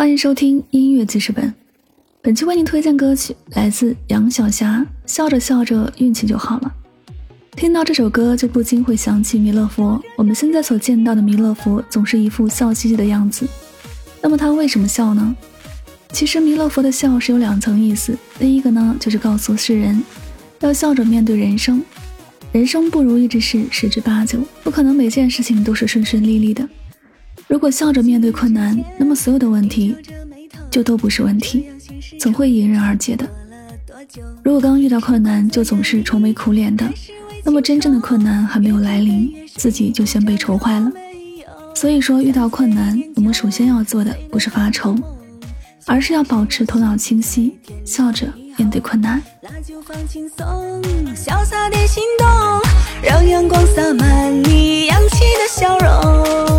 欢迎收听音乐记事本。本期为您推荐歌曲来自杨小霞，《笑着笑着运气就好了》。听到这首歌，就不禁会想起弥勒佛。我们现在所见到的弥勒佛，总是一副笑嘻嘻的样子。那么他为什么笑呢？其实弥勒佛的笑是有两层意思。第一个呢，就是告诉世人，要笑着面对人生。人生不如意之事十之八九，不可能每件事情都是顺顺利利的。如果笑着面对困难，那么所有的问题就都不是问题，总会迎刃而解的。如果刚遇到困难就总是愁眉苦脸的，那么真正的困难还没有来临，自己就先被愁坏了。所以说，遇到困难，我们首先要做的不是发愁，而是要保持头脑清晰，笑着面对困难。那就放轻松，潇洒的心动，让阳光洒满你扬起的笑容。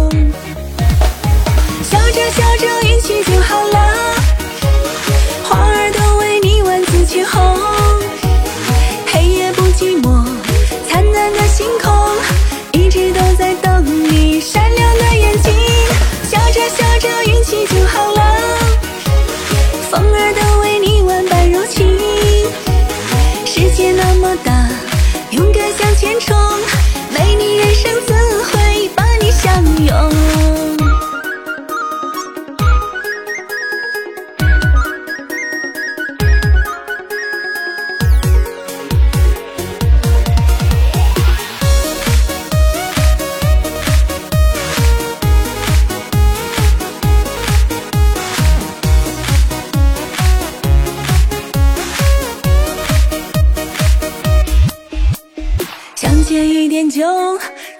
借一点酒，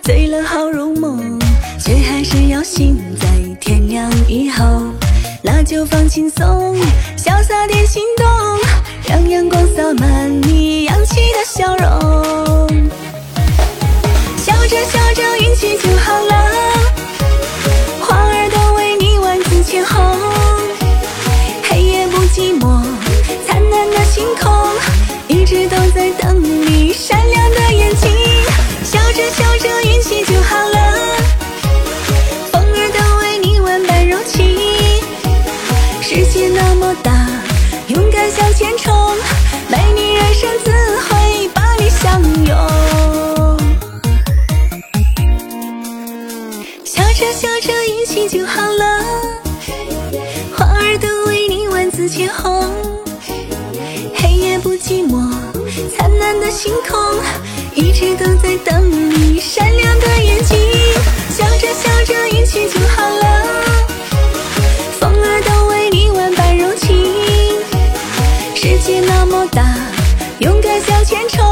醉了好入梦，却还是要醒在天亮以后。那就放轻松，潇洒点心动，让阳光洒满你扬起的笑容。笑着笑着，运气就向前冲，美丽人生自会把你相拥。笑着笑着运气就好了，花儿都为你万紫千红，黑夜不寂寞，灿烂的星空。一直都在等你闪么大勇敢向前冲。